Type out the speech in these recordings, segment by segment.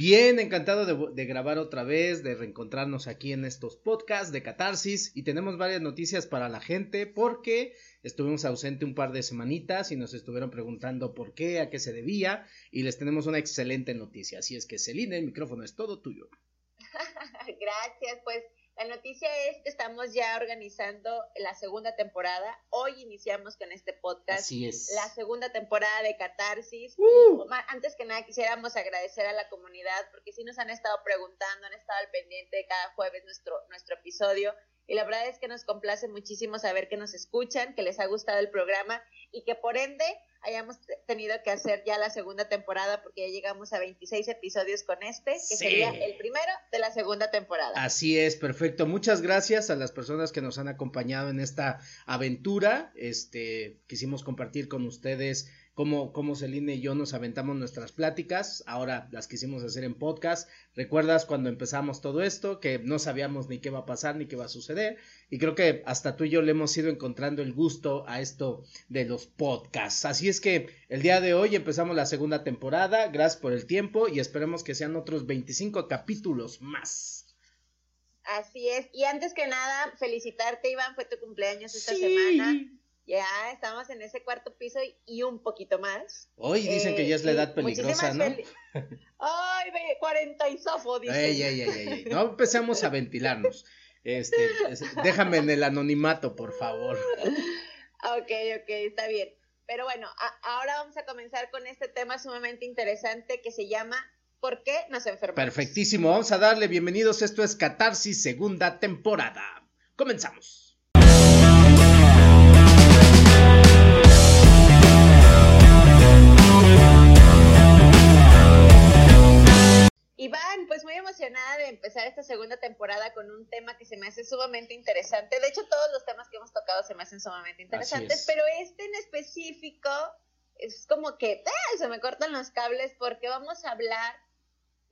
Bien, encantado de, grabar otra vez, de reencontrarnos aquí en estos podcasts de Catarsis y tenemos varias noticias para la gente porque estuvimos ausente un par de semanitas y nos estuvieron preguntando por qué, a qué se debía y les tenemos una excelente noticia. Así es que Celine, el micrófono es todo tuyo. Gracias, pues la noticia es que estamos ya organizando la segunda temporada. Hoy iniciamos con este podcast. Así es. La segunda temporada de Catarsis. Uh. Antes que nada, quisiéramos agradecer a la comunidad porque sí nos han estado preguntando, han estado al pendiente de cada jueves nuestro, nuestro episodio. Y la verdad es que nos complace muchísimo saber que nos escuchan, que les ha gustado el programa y que por ende hayamos tenido que hacer ya la segunda temporada porque ya llegamos a 26 episodios con este, que sería el primero de la segunda temporada. Así es, perfecto. Muchas gracias a las personas que nos han acompañado en esta aventura. Este, quisimos compartir con ustedes cómo, cómo Celine y yo nos aventamos nuestras pláticas, ahora las quisimos hacer en podcast. ¿Recuerdas cuando empezamos todo esto? Que no sabíamos ni qué va a pasar ni qué va a suceder. Y creo que hasta tú y yo le hemos ido encontrando el gusto a esto de los podcasts. Así es que el día de hoy empezamos la segunda temporada. Gracias por el tiempo y esperemos que sean otros 25 capítulos más. Así es. Y antes que nada, felicitarte, Iván. Fue tu cumpleaños esta semana. Ya estamos en ese cuarto piso y, un poquito más. Hoy dicen que ya es la eh, edad peligrosa, ¿no? Ay, ve, 40 y sofo, dice. No empecemos a ventilarnos. Este, déjame en el anonimato, por favor. Ok, ok, está bien. Pero bueno, ahora vamos a comenzar con este tema sumamente interesante que se llama ¿Por qué nos enfermamos? Perfectísimo, vamos a darle bienvenidos. Esto es Catarsis, segunda temporada. Comenzamos. Iván, pues muy emocionada de empezar esta segunda temporada con un tema que se me hace sumamente interesante. De hecho, todos los temas que hemos tocado se me hacen sumamente interesantes, pero este en específico es como que se me cortan los cables porque vamos a hablar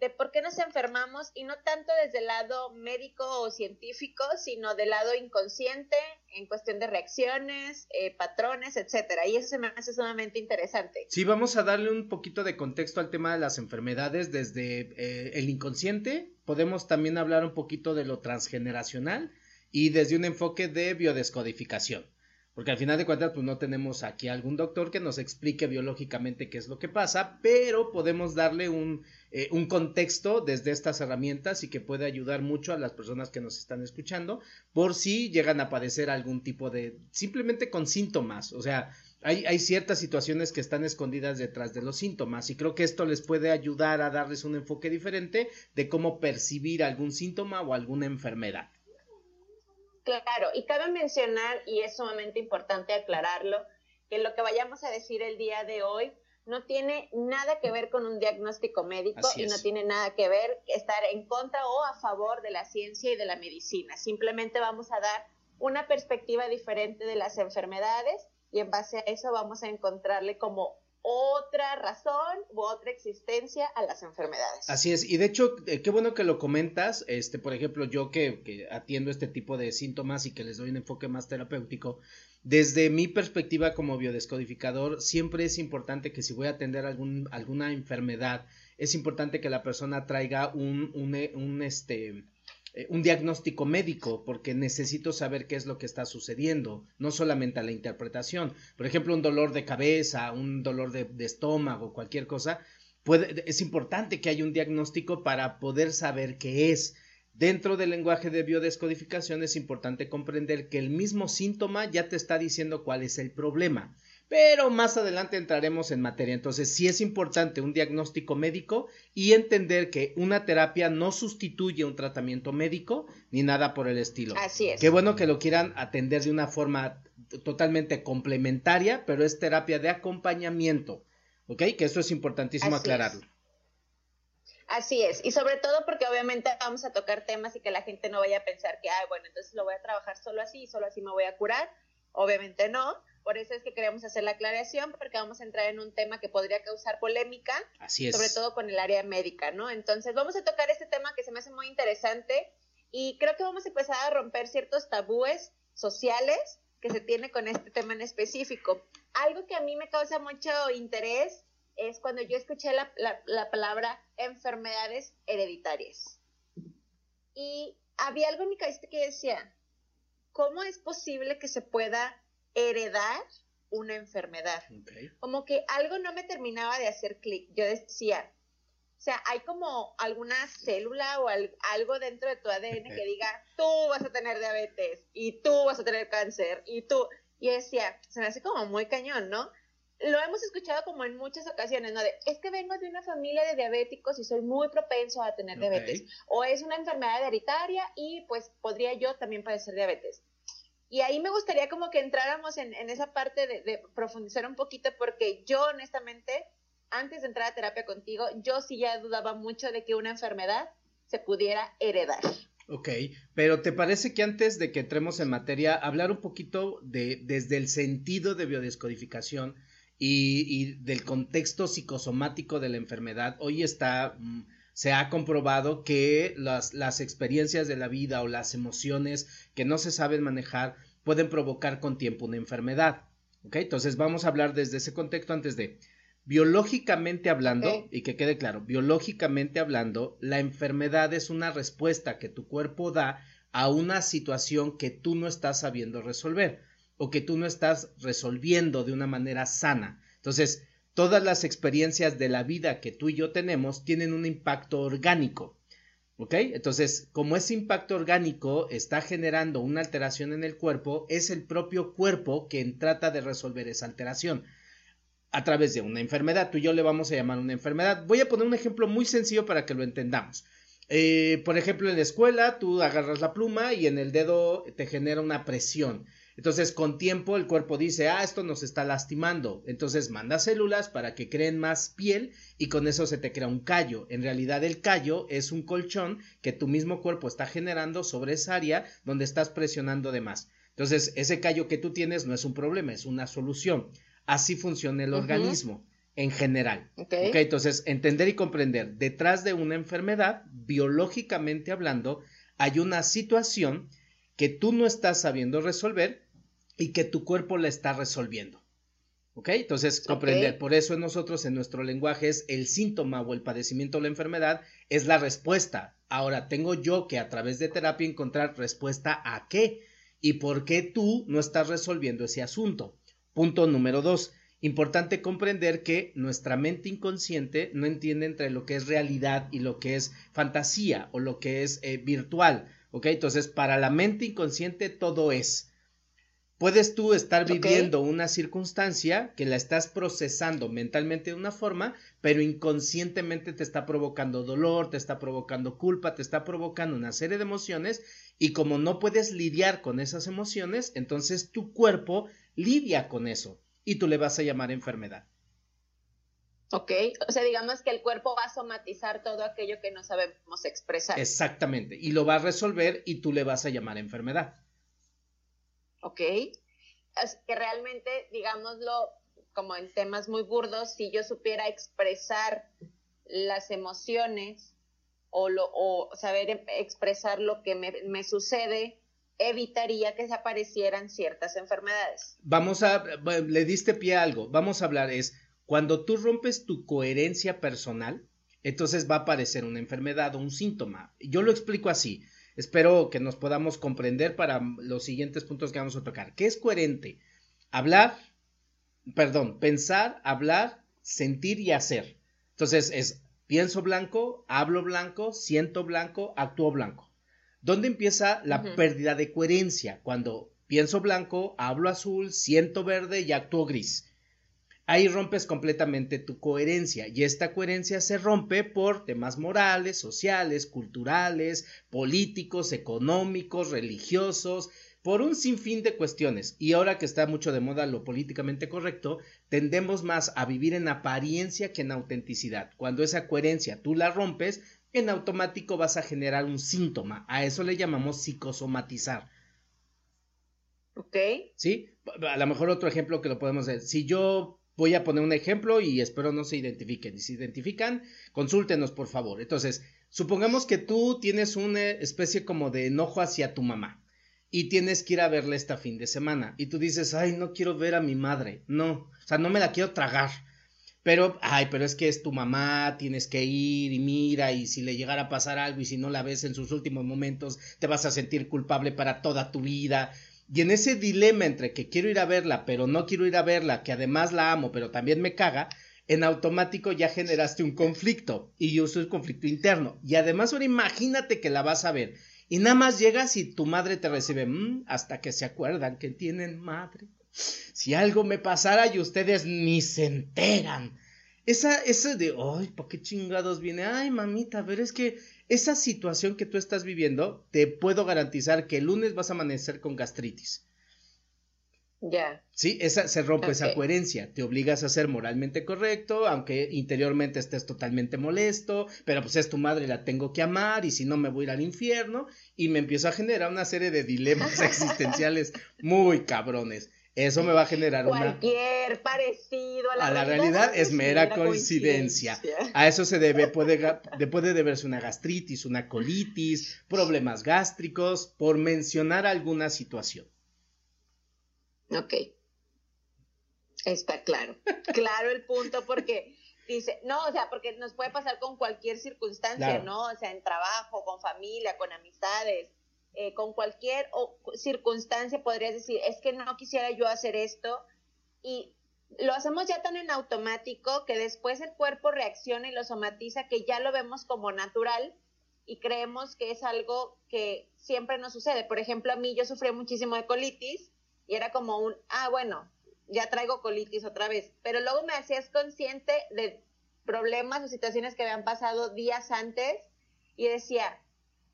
de por qué nos enfermamos y no tanto desde el lado médico o científico, sino del lado inconsciente en cuestión de reacciones, eh, patrones, etcétera. Y eso se me hace sumamente interesante. Sí, vamos a darle un poquito de contexto al tema de las enfermedades desde eh, el inconsciente. Podemos también hablar un poquito de lo transgeneracional y desde un enfoque de biodescodificación. Porque al final de cuentas, pues no tenemos aquí algún doctor que nos explique biológicamente qué es lo que pasa, pero podemos darle un, eh, un contexto desde estas herramientas y que puede ayudar mucho a las personas que nos están escuchando por si llegan a padecer algún tipo de, simplemente con síntomas, o sea, hay, hay, ciertas situaciones que están escondidas detrás de los síntomas y creo que esto les puede ayudar a darles un enfoque diferente de cómo percibir algún síntoma o alguna enfermedad. Claro, y cabe mencionar, y es sumamente importante aclararlo, que lo que vayamos a decir el día de hoy no tiene nada que ver con un diagnóstico médico y no tiene nada que ver estar en contra o a favor de la ciencia y de la medicina. Simplemente vamos a dar una perspectiva diferente de las enfermedades y en base a eso vamos a encontrarle como otra razón u otra existencia a las enfermedades. Así es, y de hecho, eh, qué bueno que lo comentas, este, por ejemplo, yo que, que, atiendo este tipo de síntomas y que les doy un enfoque más terapéutico, desde mi perspectiva como biodescodificador, siempre es importante que si voy a atender algún, alguna enfermedad, es importante que la persona traiga un, un, un este, eh, un diagnóstico médico porque necesito saber qué es lo que está sucediendo, no solamente a la interpretación. Por ejemplo, un dolor de cabeza, un dolor de, estómago, cualquier cosa, es importante que haya un diagnóstico para poder saber qué es. Dentro del lenguaje de biodescodificación es importante comprender que el mismo síntoma ya te está diciendo cuál es el problema pero más adelante entraremos en materia. Entonces, sí es importante un diagnóstico médico y entender que una terapia no sustituye un tratamiento médico ni nada por el estilo. Así es. Qué bueno que lo quieran atender de una forma totalmente complementaria, pero es terapia de acompañamiento. ¿Ok? Que eso es importantísimo aclararlo. Así es, y sobre todo porque obviamente vamos a tocar temas y que la gente no vaya a pensar que, ay, bueno, entonces lo voy a trabajar solo así y solo así me voy a curar. Obviamente no, por eso es que queremos hacer la aclaración, porque vamos a entrar en un tema que podría causar polémica, Así sobre todo con el área médica, ¿no? Entonces, vamos a tocar este tema que se me hace muy interesante y creo que vamos a empezar a romper ciertos tabúes sociales que se tiene con este tema en específico. Algo que a mí me causa mucho interés es cuando yo escuché la, la palabra enfermedades hereditarias. Y había algo en mi cabeza que decía, ¿cómo es posible que se pueda heredar una enfermedad? Como que algo no me terminaba de hacer clic. Yo decía, o sea, hay como alguna célula o algo dentro de tu ADN que diga, tú vas a tener diabetes y tú vas a tener cáncer y tú. Y decía, se me hace como muy cañón, ¿no? Lo hemos escuchado como en muchas ocasiones, ¿no? De, es que vengo de una familia de diabéticos y soy muy propenso a tener diabetes. O es una enfermedad hereditaria y pues podría yo también padecer diabetes. Y ahí me gustaría como que entráramos en, esa parte de, profundizar un poquito porque yo honestamente, antes de entrar a terapia contigo, yo sí ya dudaba mucho de que una enfermedad se pudiera heredar. Ok, pero ¿te parece que antes de que entremos en materia, hablar un poquito de desde el sentido de biodescodificación y, del contexto psicosomático de la enfermedad? Hoy está, mm, se ha comprobado que las, las experiencias de la vida o las emociones que no se saben manejar pueden provocar con tiempo una enfermedad. ¿Ok? Entonces vamos a hablar desde ese contexto antes de biológicamente hablando, y que quede claro, biológicamente hablando, la enfermedad es una respuesta que tu cuerpo da a una situación que tú no estás sabiendo resolver o que tú no estás resolviendo de una manera sana. Entonces, todas las experiencias de la vida que tú y yo tenemos tienen un impacto orgánico. ¿Ok? Entonces, como ese impacto orgánico está generando una alteración en el cuerpo, es el propio cuerpo quien trata de resolver esa alteración a través de una enfermedad. Tú y yo le vamos a llamar una enfermedad. Voy a poner un ejemplo muy sencillo para que lo entendamos. Eh, por ejemplo, en la escuela, tú agarras la pluma y en el dedo te genera una presión. Entonces, con tiempo el cuerpo dice, ah, esto nos está lastimando. Entonces, manda células para que creen más piel y con eso se te crea un callo. En realidad, el callo es un colchón que tu mismo cuerpo está generando sobre esa área donde estás presionando de más. Entonces, ese callo que tú tienes no es un problema, es una solución. Así funciona el organismo en general. Okay. Entonces, entender y comprender, detrás de una enfermedad, biológicamente hablando, hay una situación que tú no estás sabiendo resolver y que tu cuerpo la está resolviendo. ¿Ok? Entonces, comprender. Por eso nosotros en nuestro lenguaje es el síntoma o el padecimiento o la enfermedad es la respuesta. Ahora, tengo yo que a través de terapia encontrar respuesta a qué y por qué tú no estás resolviendo ese asunto. Punto número dos. Importante comprender que nuestra mente inconsciente no entiende entre lo que es realidad y lo que es fantasía o lo que es eh, virtual. ¿Ok? Entonces, para la mente inconsciente todo es. Puedes tú estar viviendo una circunstancia que la estás procesando mentalmente de una forma, pero inconscientemente te está provocando dolor, te está provocando culpa, te está provocando una serie de emociones y como no puedes lidiar con esas emociones, entonces tu cuerpo lidia con eso y tú le vas a llamar enfermedad. Ok, o sea, digamos que el cuerpo va a somatizar todo aquello que no sabemos expresar. Exactamente, y lo va a resolver y tú le vas a llamar enfermedad. ¿Ok? Es que realmente, digámoslo como en temas muy burdos, si yo supiera expresar las emociones o, lo, o saber expresar lo que me, sucede, evitaría que se aparecieran ciertas enfermedades. Vamos a, le diste pie a algo, vamos a hablar, es cuando tú rompes tu coherencia personal, entonces va a aparecer una enfermedad o un síntoma. Yo lo explico así. Espero que nos podamos comprender para los siguientes puntos que vamos a tocar. ¿Qué es coherente? Hablar, perdón, pensar, hablar, sentir y hacer. Entonces es pienso blanco, hablo blanco, siento blanco, actúo blanco. ¿Dónde empieza la pérdida de coherencia? Cuando pienso blanco, hablo azul, siento verde y actúo gris ahí rompes completamente tu coherencia y esta coherencia se rompe por temas morales, sociales, culturales, políticos, económicos, religiosos, por un sinfín de cuestiones. Y ahora que está mucho de moda lo políticamente correcto, tendemos más a vivir en apariencia que en autenticidad. Cuando esa coherencia tú la rompes, en automático vas a generar un síntoma. A eso le llamamos psicosomatizar. Ok. ¿Sí? A lo mejor otro ejemplo que lo podemos ver. Si yo Voy a poner un ejemplo y espero no se identifiquen. Y si identifican, consúltenos por favor. Entonces, supongamos que tú tienes una especie como de enojo hacia tu mamá y tienes que ir a verla esta fin de semana y tú dices, ay, no quiero ver a mi madre. No, o sea, no me la quiero tragar. Pero, ay, pero es que es tu mamá, tienes que ir y mira, y si le llegara a pasar algo y si no la ves en sus últimos momentos, te vas a sentir culpable para toda tu vida. Y en ese dilema entre que quiero ir a verla, pero no quiero ir a verla, que además la amo, pero también me caga, en automático ya generaste un conflicto. Y yo soy conflicto interno. Y además ahora imagínate que la vas a ver. Y nada más llegas y tu madre te recibe, mm, hasta que se acuerdan que tienen madre. Si algo me pasara y ustedes ni se enteran. Esa, esa de, ay, ¿para qué chingados viene? Ay, mamita, pero es que esa situación que tú estás viviendo, te puedo garantizar que el lunes vas a amanecer con gastritis. Ya. Sí, esa, se rompe esa coherencia. Te obligas a ser moralmente correcto, aunque interiormente estés totalmente molesto, pero pues es tu madre, la tengo que amar, y si no me voy a ir al infierno, y me empiezo a generar una serie de dilemas existenciales muy cabrones. Eso me va a generar Cualquier parecido a la, a la realidad, es mera coincidencia. A eso se debe, puede, puede deberse una gastritis, una colitis, problemas gástricos, por mencionar alguna situación. Ok. Está claro. Claro el punto porque dice, no, o sea, porque nos puede pasar con cualquier circunstancia, ¿no? O sea, en trabajo, con familia, con amistades eh, con cualquier circunstancia podrías decir, es que no quisiera yo hacer esto y lo hacemos ya tan en automático que después el cuerpo reacciona y lo somatiza que ya lo vemos como natural y creemos que es algo que siempre nos sucede. Por ejemplo, a mí yo sufrí muchísimo de colitis y era como un, ah, bueno, ya traigo colitis otra vez, pero luego me hacías consciente de problemas o situaciones que habían pasado días antes y decía,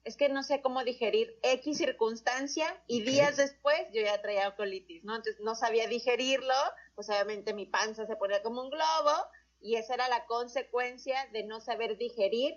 es que no sé cómo digerir X circunstancia y días después yo ya traía colitis, ¿no? Entonces no sabía digerirlo, pues obviamente mi panza se ponía como un globo y esa era la consecuencia de no saber digerir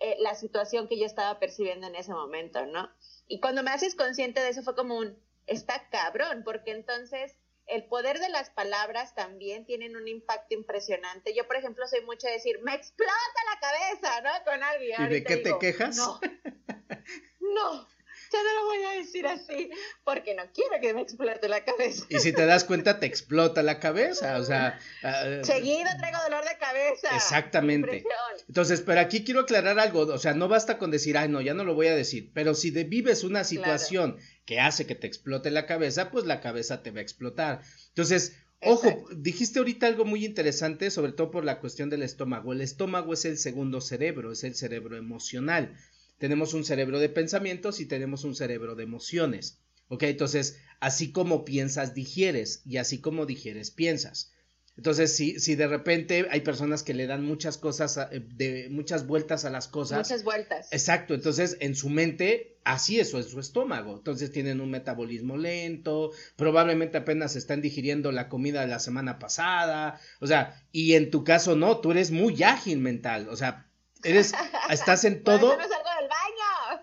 eh, la situación que yo estaba percibiendo en ese momento, ¿no? Y cuando me haces consciente de eso fue como un, está cabrón, porque entonces el poder de las palabras también tienen un impacto impresionante. Yo, por ejemplo, soy mucho de decir, me explota la cabeza, ¿no? Con alguien. ¿Y de qué te quejas? No, no, ya no lo voy a decir así, porque no quiero que me explote la cabeza. Y si te das cuenta, te explota la cabeza, o sea... Uh, Seguido traigo dolor de cabeza. Exactamente. Entonces, pero aquí quiero aclarar algo, o sea, no basta con decir, ay, no, ya no lo voy a decir, pero si vives una situación que hace que te explote la cabeza, pues la cabeza te va a explotar. Entonces, Ojo, dijiste ahorita algo muy interesante, sobre todo por la cuestión del estómago. El estómago es el segundo cerebro, es el cerebro emocional. Tenemos un cerebro de pensamientos y tenemos un cerebro de emociones. ¿Ok? Entonces, así como piensas, digieres, y así como digieres, piensas. Entonces, si, si de repente hay personas que le dan muchas cosas, eh, de muchas vueltas a las cosas. Muchas vueltas. Exacto, entonces en su mente, así eso es su estómago. Entonces tienen un metabolismo lento, probablemente apenas están digiriendo la comida de la semana pasada. O sea, y en tu caso no, tú eres muy ágil mental. O sea, eres, estás en todo.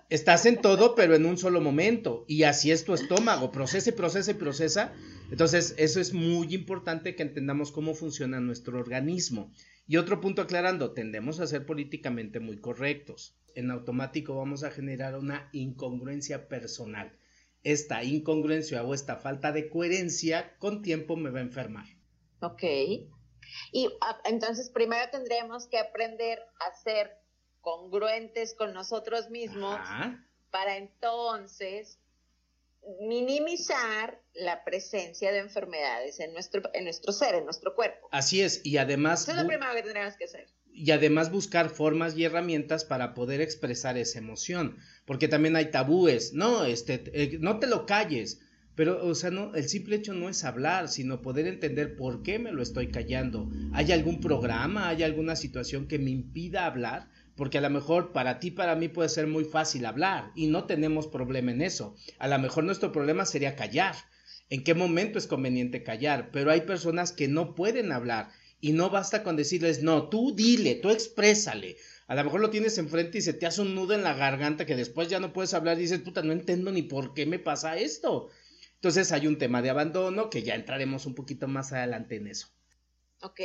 Estás en todo, pero en un solo momento. Y así es tu estómago. Procesa y procesa y procesa. Entonces, eso es muy importante que entendamos cómo funciona nuestro organismo. Y otro punto aclarando, tendemos a ser políticamente muy correctos. En automático vamos a generar una incongruencia personal. Esta incongruencia o esta falta de coherencia con tiempo me va a enfermar. Ok. Y ah, entonces primero tendremos que aprender a ser congruentes con nosotros mismos para entonces minimizar la presencia de enfermedades en nuestro, en nuestro ser, en nuestro cuerpo. Así es, y además... Eso es lo primero que tendremos que hacer. Y además buscar formas y herramientas para poder expresar esa emoción, porque también hay tabúes, no, este, eh, no te lo calles, pero, o sea, no, el simple hecho no es hablar, sino poder entender por qué me lo estoy callando. ¿Hay algún programa, hay alguna situación que me impida hablar? Porque a lo mejor para ti, para mí puede ser muy fácil hablar y no tenemos problema en eso. A lo mejor nuestro problema sería callar. ¿En qué momento es conveniente callar? Pero hay personas que no pueden hablar y no basta con decirles, no, tú dile, tú exprésale. A lo mejor lo tienes enfrente y se te hace un nudo en la garganta que después ya no puedes hablar y dices, puta, no entiendo ni por qué me pasa esto. Entonces hay un tema de abandono que ya entraremos un poquito más adelante en eso. Ok.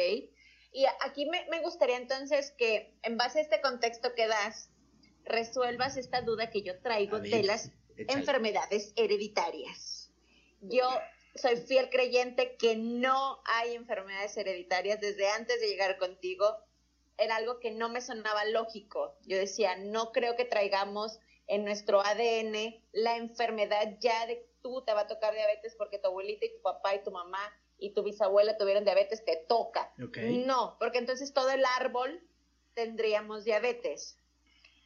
Y aquí me, gustaría entonces que, en base a este contexto que das, resuelvas esta duda que yo traigo de las enfermedades hereditarias. Yo soy fiel creyente que no hay enfermedades hereditarias desde antes de llegar contigo. Era algo que no me sonaba lógico. Yo decía, no creo que traigamos en nuestro ADN la enfermedad ya de tú te va a tocar diabetes porque tu abuelita y tu papá y tu mamá y tu bisabuela tuvieron diabetes, te toca. No, porque entonces todo el árbol tendríamos diabetes.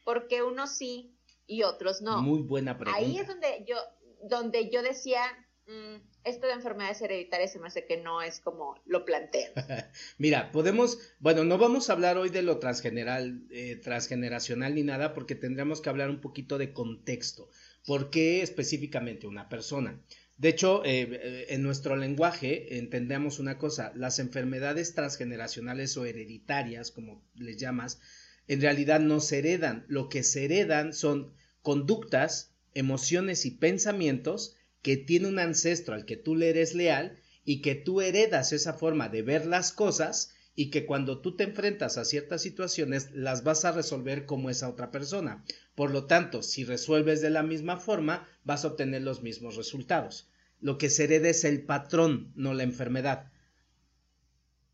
Porque unos sí y otros no. Muy buena pregunta. Ahí es donde yo, donde yo decía, mm, esto de enfermedades hereditarias se me hace que no es como lo plantean. Mira, podemos, bueno, no vamos a hablar hoy de lo transgeneral, eh, transgeneracional ni nada, porque tendríamos que hablar un poquito de contexto. ¿Por qué específicamente una persona? De hecho, eh, en nuestro lenguaje entendemos una cosa, las enfermedades transgeneracionales o hereditarias, como les llamas, en realidad no se heredan, lo que se heredan son conductas, emociones y pensamientos que tiene un ancestro al que tú le eres leal y que tú heredas esa forma de ver las cosas y que cuando tú te enfrentas a ciertas situaciones las vas a resolver como esa otra persona. Por lo tanto, si resuelves de la misma forma, vas a obtener los mismos resultados. Lo que se hereda es el patrón, no la enfermedad.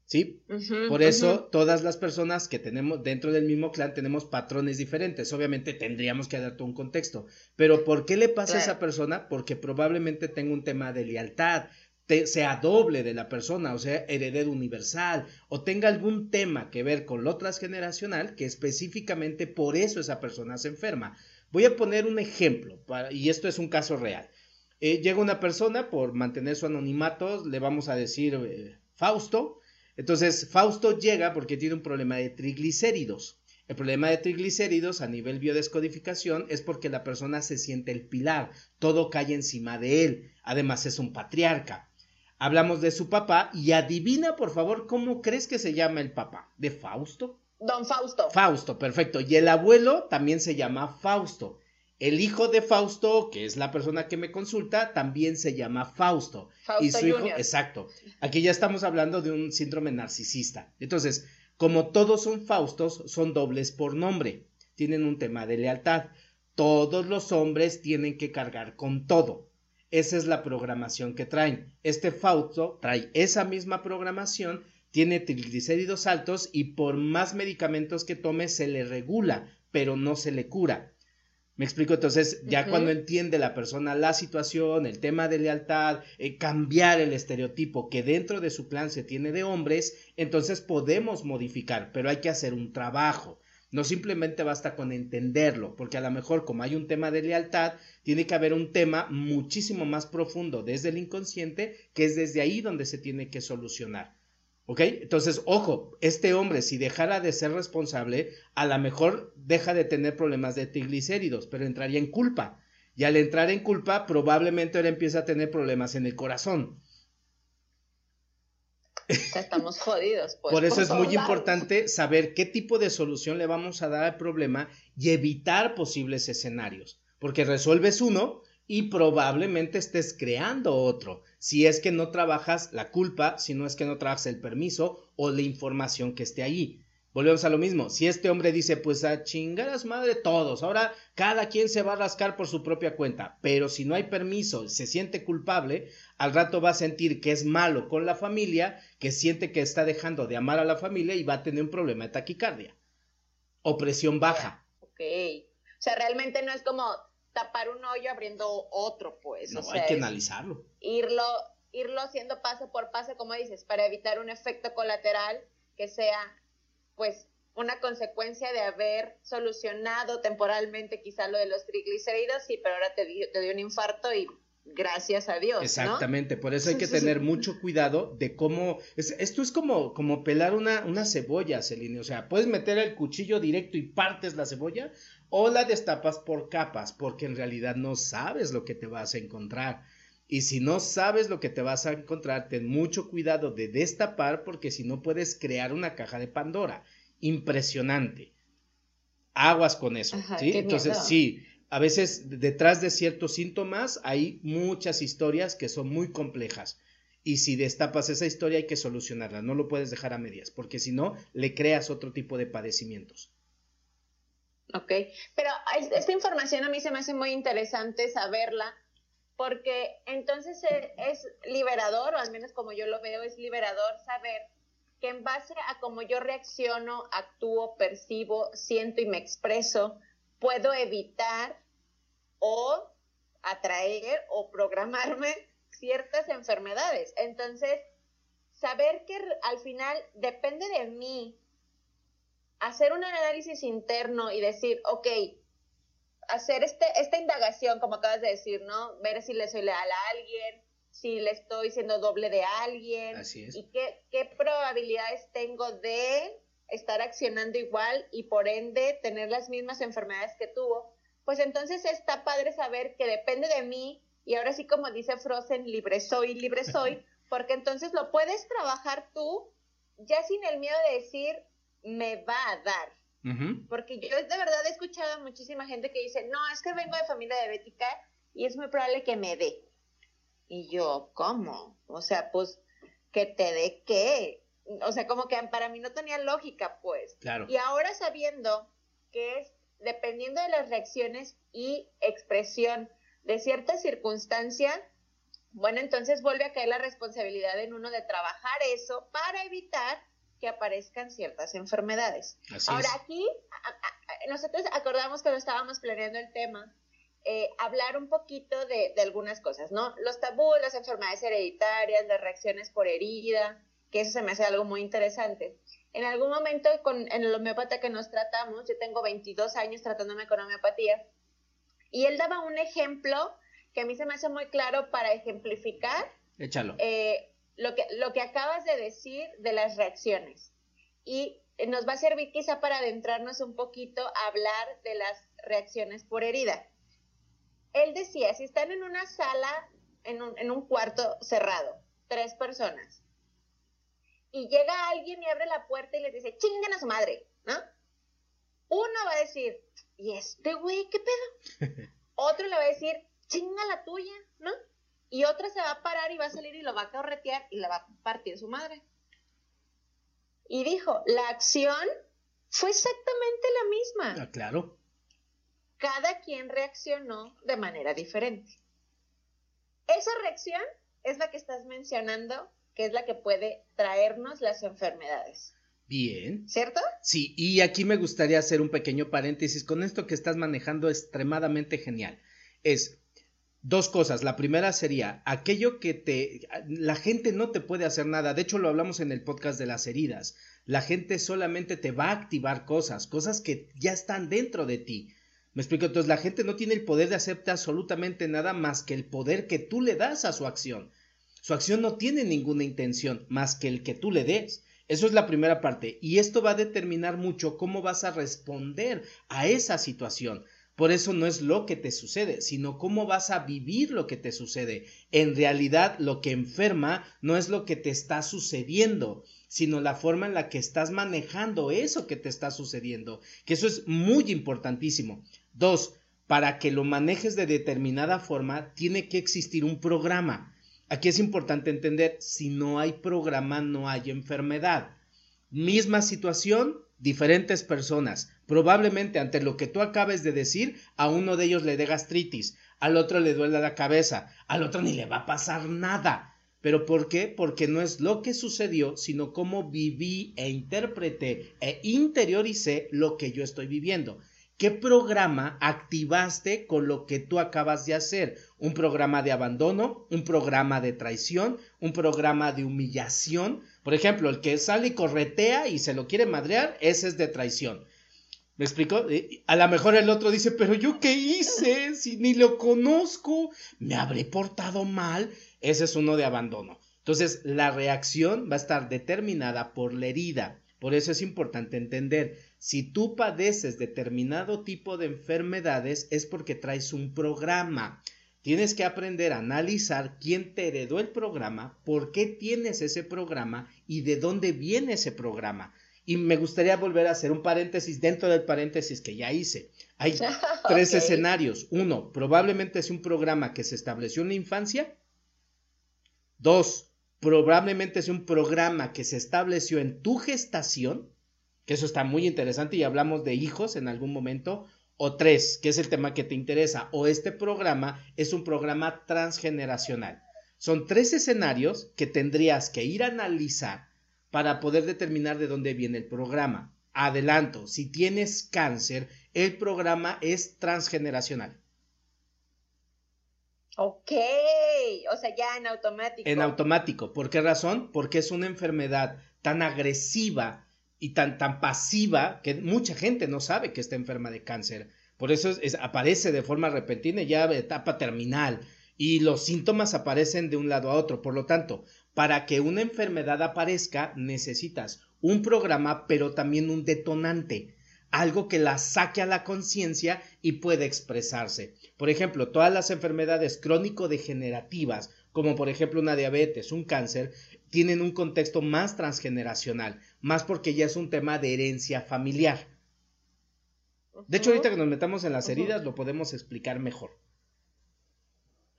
¿Sí? Por eso todas las personas que tenemos dentro del mismo clan tenemos patrones diferentes. Obviamente tendríamos que dar todo un contexto. Pero ¿por qué le pasa a esa persona? Porque probablemente tenga un tema de lealtad, sea doble de la persona, o sea, heredero universal, o tenga algún tema que ver con lo transgeneracional, que específicamente por eso esa persona se enferma. Voy a poner un ejemplo, y esto es un caso real. Eh, llega una persona, por mantener su anonimato, le vamos a decir eh, Fausto. Entonces, Fausto llega porque tiene un problema de triglicéridos. El problema de triglicéridos a nivel biodescodificación es porque la persona se siente el pilar, todo cae encima de él. Además, es un patriarca. Hablamos de su papá y adivina, por favor, cómo crees que se llama el papá. ¿De Fausto? Don Fausto. Fausto, perfecto. Y el abuelo también se llama Fausto. El hijo de Fausto, que es la persona que me consulta, también se llama Fausto. Fausto y su hijo, exacto. Aquí ya estamos hablando de un síndrome narcisista. Entonces, como todos son Faustos, son dobles por nombre. Tienen un tema de lealtad. Todos los hombres tienen que cargar con todo. Esa es la programación que traen. Este Fausto trae esa misma programación, tiene triglicéridos altos y por más medicamentos que tome se le regula, pero no se le cura. Me explico, entonces ya cuando entiende la persona la situación, el tema de lealtad, eh, cambiar el estereotipo que dentro de su clan se tiene de hombres, entonces podemos modificar, pero hay que hacer un trabajo. No simplemente basta con entenderlo, porque a lo mejor como hay un tema de lealtad, tiene que haber un tema muchísimo más profundo desde el inconsciente, que es desde ahí donde se tiene que solucionar. ¿Ok? Entonces, ojo, este hombre, si dejara de ser responsable, a lo mejor deja de tener problemas de triglicéridos, pero entraría en culpa. Y al entrar en culpa, probablemente ahora empieza a tener problemas en el corazón estamos jodidos. Pues, por eso es muy importante saber qué tipo de solución le vamos a dar al problema y evitar posibles escenarios, porque resuelves uno y probablemente estés creando otro, si es que no trabajas la culpa, si no es que no trabajas el permiso o la información que esté ahí. Volvemos a lo mismo. Si este hombre dice, pues a chingar a su madre todos, ahora cada quien se va a rascar por su propia cuenta, pero si no hay permiso, se siente culpable, al rato va a sentir que es malo con la familia, que siente que está dejando de amar a la familia y va a tener un problema de taquicardia o presión baja. Ok. O sea, realmente no es como tapar un hoyo abriendo otro, pues. No, hay que analizarlo. Irlo, irlo haciendo paso por paso, como dices, para evitar un efecto colateral que sea pues una consecuencia de haber solucionado temporalmente quizá lo de los triglicéridos, sí, pero ahora te dio, te dio un infarto y gracias a Dios. Exactamente, por eso hay que tener mucho cuidado de cómo, esto es como, como pelar una, una cebolla, Celine, o sea, puedes meter el cuchillo directo y partes la cebolla o la destapas por capas, porque en realidad no sabes lo que te vas a encontrar. Y si no sabes lo que te vas a encontrar, ten mucho cuidado de destapar porque si no puedes crear una caja de Pandora. Impresionante. Aguas con eso. ¿sí? Entonces, sí, a veces detrás de ciertos síntomas hay muchas historias que son muy complejas. Y si destapas esa historia hay que solucionarla, no lo puedes dejar a medias, porque si no, le creas otro tipo de padecimientos. Ok, pero esta información a mí se me hace muy interesante saberla porque entonces e, es liberador, o al menos como yo lo veo, es liberador saber que en base a cómo yo reacciono, actúo, percibo, siento y me expreso, puedo evitar o atraer o programarme ciertas enfermedades. Entonces, saber que al final depende de mí hacer un análisis interno y decir, ok, hacer este, esta indagación, como acabas de decir, ¿no? Ver si le soy leal a alguien, si le estoy siendo doble de alguien. Y qué, qué probabilidades tengo de estar accionando igual y por ende tener las mismas enfermedades que tuvo. Pues entonces está padre saber que depende de mí y ahora sí como dice Frozen, libre soy, libre soy, porque entonces lo puedes trabajar tú ya sin el miedo de decir me va a dar porque yo de verdad he escuchado a muchísima gente que dice, no, es que vengo de familia diabética y es muy probable que me dé. Y yo, ¿cómo? O sea, pues, ¿que te dé qué? O sea, como que para mí no tenía lógica, pues. Claro. Y ahora sabiendo que es dependiendo de las reacciones y expresión de cierta circunstancia, bueno, entonces vuelve a caer la responsabilidad en uno de trabajar eso para evitar que aparezcan ciertas enfermedades. Ahora aquí, nosotros acordamos cuando estábamos planeando el tema, eh, hablar un poquito de, algunas cosas, ¿no? Los tabúes, las enfermedades hereditarias, las reacciones por herida, que eso se me hace algo muy interesante. En algún momento con, en el homeópata que nos tratamos, yo tengo 22 años tratándome con homeopatía, y él daba un ejemplo que a mí se me hace muy claro para ejemplificar. Échalo. Eh, lo que, lo que acabas de decir de las reacciones. Y nos va a servir quizá para adentrarnos un poquito a hablar de las reacciones por herida. Él decía, si están en una sala, en un, en un cuarto cerrado, tres personas, y llega alguien y abre la puerta y les dice, chingan a su madre, ¿no? Uno va a decir, ¿y este güey qué pedo? Otro le va a decir, chinga la tuya, ¿no? Y otra se va a parar y va a salir y lo va a corretear y le va a partir su madre. Y dijo, la acción fue exactamente la misma. Ah, claro. Cada quien reaccionó de manera diferente. Esa reacción es la que estás mencionando, que es la que puede traernos las enfermedades. Bien. ¿Cierto? Sí, y aquí me gustaría hacer un pequeño paréntesis con esto que estás manejando extremadamente genial. Es, Dos cosas. La primera sería aquello que te... La gente no te puede hacer nada. De hecho, lo hablamos en el podcast de las heridas. La gente solamente te va a activar cosas, cosas que ya están dentro de ti. ¿Me explico? Entonces la gente no tiene el poder de hacerte absolutamente nada más que el poder que tú le das a su acción. Su acción no tiene ninguna intención más que el que tú le des. Eso es la primera parte. Y esto va a determinar mucho cómo vas a responder a esa situación. Por eso no es lo que te sucede, sino cómo vas a vivir lo que te sucede. En realidad lo que enferma no es lo que te está sucediendo, sino la forma en la que estás manejando eso que te está sucediendo, que eso es muy importantísimo. Dos, para que lo manejes de determinada forma, tiene que existir un programa. Aquí es importante entender, si no hay programa, no hay enfermedad. Misma situación, diferentes personas. Probablemente ante lo que tú acabes de decir, a uno de ellos le dé gastritis, al otro le duele la cabeza, al otro ni le va a pasar nada. ¿Pero por qué? Porque no es lo que sucedió, sino cómo viví e interpreté e interioricé lo que yo estoy viviendo. ¿Qué programa activaste con lo que tú acabas de hacer? ¿Un programa de abandono? ¿Un programa de traición? ¿Un programa de humillación? Por ejemplo, el que sale y corretea y se lo quiere madrear, ese es de traición. ¿Me explico? A lo mejor el otro dice, pero yo qué hice, si ni lo conozco, me habré portado mal. Ese es uno de abandono. Entonces, la reacción va a estar determinada por la herida. Por eso es importante entender, si tú padeces determinado tipo de enfermedades es porque traes un programa. Tienes que aprender a analizar quién te heredó el programa, por qué tienes ese programa y de dónde viene ese programa. Y me gustaría volver a hacer un paréntesis dentro del paréntesis que ya hice. Hay tres escenarios. Uno, probablemente es un programa que se estableció en la infancia. Dos, probablemente es un programa que se estableció en tu gestación, que eso está muy interesante y hablamos de hijos en algún momento. O tres, que es el tema que te interesa. O este programa es un programa transgeneracional. Son tres escenarios que tendrías que ir a analizar para poder determinar de dónde viene el programa. Adelanto, si tienes cáncer, el programa es transgeneracional. Ok, o sea, ya en automático. En automático. ¿Por qué razón? Porque es una enfermedad tan agresiva y tan, tan pasiva que mucha gente no sabe que está enferma de cáncer. Por eso aparece de forma repentina ya etapa terminal y los síntomas aparecen de un lado a otro. Por lo tanto, para que una enfermedad aparezca necesitas un programa, pero también un detonante, algo que la saque a la conciencia y pueda expresarse. Por ejemplo, todas las enfermedades crónico-degenerativas, como por ejemplo una diabetes, un cáncer, tienen un contexto más transgeneracional, más porque ya es un tema de herencia familiar. De hecho, ahorita que nos metamos en las heridas, lo podemos explicar mejor.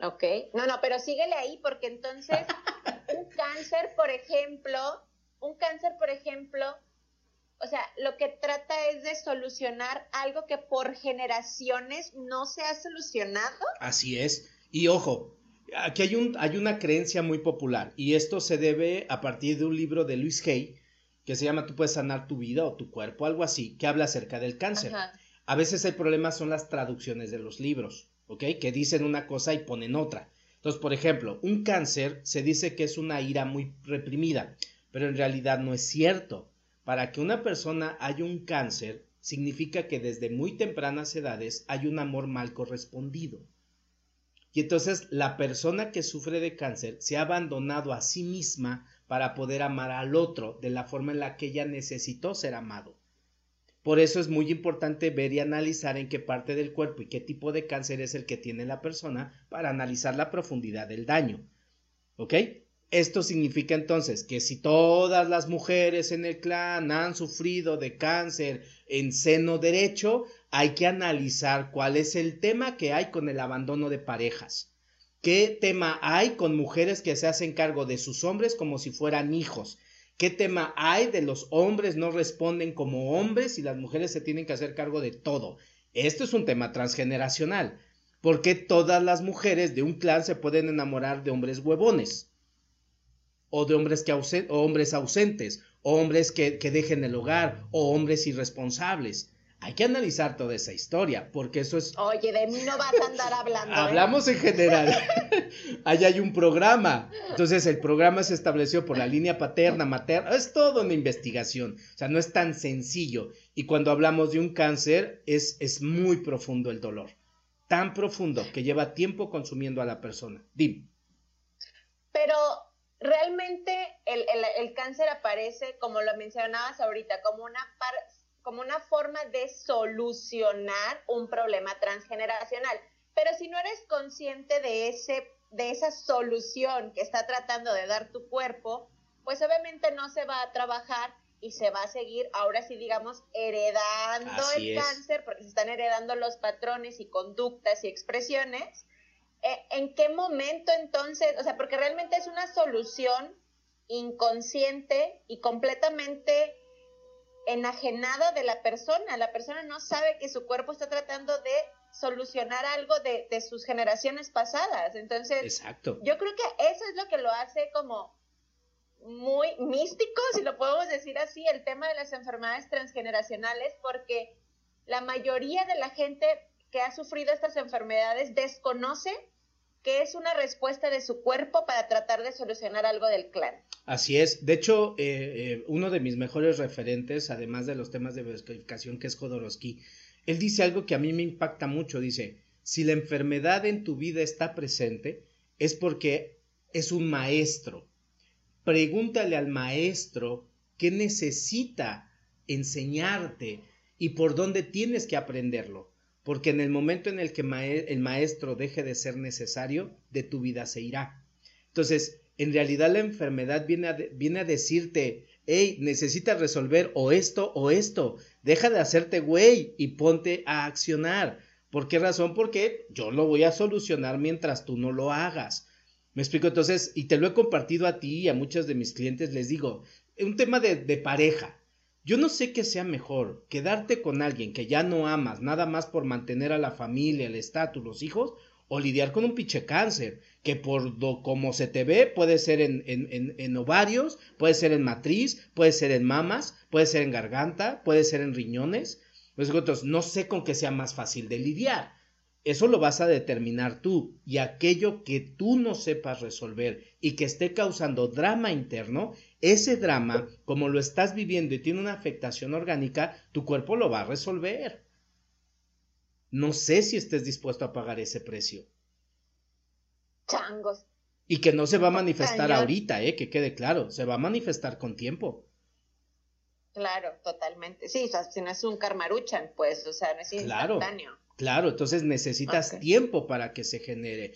Ok, no, no, pero síguele ahí porque entonces un cáncer, por ejemplo, un cáncer, por ejemplo, o sea, lo que trata es de solucionar algo que por generaciones no se ha solucionado. Así es. Y ojo, aquí hay, un, hay una creencia muy popular y esto se debe a partir de un libro de Luis Hay que se llama Tú puedes sanar tu vida o tu cuerpo, algo así, que habla acerca del cáncer. A veces el problema son las traducciones de los libros, ¿ok? Que dicen una cosa y ponen otra. Entonces, por ejemplo, un cáncer se dice que es una ira muy reprimida, pero en realidad no es cierto. Para que una persona haya un cáncer, significa que desde muy tempranas edades hay un amor mal correspondido. Y entonces la persona que sufre de cáncer se ha abandonado a sí misma para poder amar al otro de la forma en la que ella necesitó ser amado. Por eso es muy importante ver y analizar en qué parte del cuerpo y qué tipo de cáncer es el que tiene la persona para analizar la profundidad del daño. ¿Ok? Esto significa entonces que si todas las mujeres en el clan han sufrido de cáncer en seno derecho, hay que analizar cuál es el tema que hay con el abandono de parejas. ¿Qué tema hay con mujeres que se hacen cargo de sus hombres como si fueran hijos? ¿Qué tema hay de los hombres no responden como hombres y las mujeres se tienen que hacer cargo de todo? Esto es un tema transgeneracional. ¿Por qué todas las mujeres de un clan se pueden enamorar de hombres huevones? O de hombres, que o hombres ausentes, o hombres que, que dejen el hogar, o hombres irresponsables. Hay que analizar toda esa historia, porque eso es... Oye, de mí no vas a andar hablando. ¿eh? Hablamos en general. Ahí hay un programa. Entonces, el programa se estableció por la línea paterna, materna. Es todo una investigación. O sea, no es tan sencillo. Y cuando hablamos de un cáncer, es, es muy profundo el dolor. Tan profundo que lleva tiempo consumiendo a la persona. Dim. Pero realmente el, cáncer aparece, como lo mencionabas ahorita, como una, como una forma de solucionar un problema transgeneracional. Pero si no eres consciente de, ese, de esa solución que está tratando de dar tu cuerpo, pues obviamente no se va a trabajar y se va a seguir, ahora sí digamos, heredando el cáncer, porque se están heredando los patrones y conductas y expresiones ¿en qué momento entonces, o sea, porque realmente es una solución inconsciente y completamente enajenada de la persona. La persona no sabe que su cuerpo está tratando de solucionar algo de, sus generaciones pasadas. Entonces, Exacto. yo creo que eso es lo que lo hace como muy místico, si lo podemos decir así, el tema de las enfermedades transgeneracionales, porque la mayoría de la gente que ha sufrido estas enfermedades desconoce que es una respuesta de su cuerpo para tratar de solucionar algo del clan. Así es. De hecho, eh, eh, uno de mis mejores referentes, además de los temas de bioscodificación, que es Jodorowsky, él dice algo que a mí me impacta mucho. Dice, si la enfermedad en tu vida está presente, es porque es un maestro. Pregúntale al maestro qué necesita enseñarte y por dónde tienes que aprenderlo porque en el momento en el que el maestro deje de ser necesario, de tu vida se irá. Entonces, en realidad la enfermedad viene a, decirte, hey, necesitas resolver o esto o esto, deja de hacerte güey y ponte a accionar. ¿Por qué razón? Porque yo lo voy a solucionar mientras tú no lo hagas. Me explico entonces, y te lo he compartido a ti y a muchos de mis clientes, les digo, un tema de pareja. Yo no sé qué sea mejor, quedarte con alguien que ya no amas, nada más por mantener a la familia, el estatus, los hijos, o lidiar con un pinche cáncer, que por do, como se te ve, puede ser en, en, en, ovarios, puede ser en matriz, puede ser en mamas, puede ser en garganta, puede ser en riñones. Pues no sé con qué sea más fácil de lidiar. Eso lo vas a determinar tú. Y aquello que tú no sepas resolver y que esté causando drama interno, ese drama, como lo estás viviendo y tiene una afectación orgánica, tu cuerpo lo va a resolver no sé si estés dispuesto a pagar ese precio. Changos. Y que no se va a manifestar ahorita, eh, que quede claro, se va a manifestar con tiempo. Claro, totalmente. Sí, o sea, si no es un karmaruchan, pues, o sea, no es instantáneo. Claro, entonces necesitas tiempo para que se genere.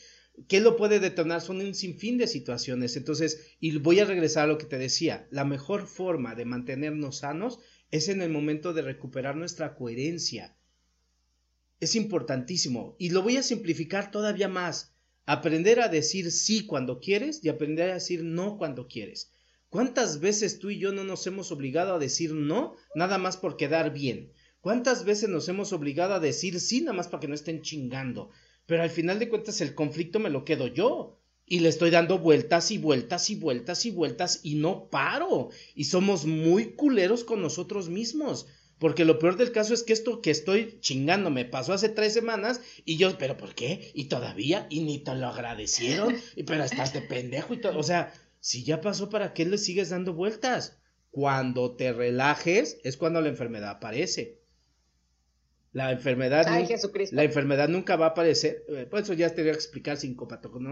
¿Qué lo puede detonar? Son un sinfín de situaciones. Entonces, y voy a regresar a lo que te decía, la mejor forma de mantenernos sanos es en el momento de recuperar nuestra coherencia es importantísimo y lo voy a simplificar todavía más. Aprender a decir sí cuando quieres y aprender a decir no cuando quieres. ¿Cuántas veces tú y yo no nos hemos obligado a decir no nada más por quedar bien? ¿Cuántas veces nos hemos obligado a decir sí nada más para que no estén chingando? Pero al final de cuentas el conflicto me lo quedo yo. Y le estoy dando vueltas y vueltas y vueltas y vueltas y no paro. Y somos muy culeros con nosotros mismos. Porque lo peor del caso es que esto que estoy chingando me pasó hace tres semanas y yo, pero ¿por qué? Y todavía, y ni te lo agradecieron, y pero estás de pendejo y todo. O sea, si ya pasó, ¿para qué le sigues dando vueltas? Cuando te relajes es cuando la enfermedad aparece. La enfermedad, la enfermedad nunca va a aparecer. Eh, por eso ya te voy a explicar eh,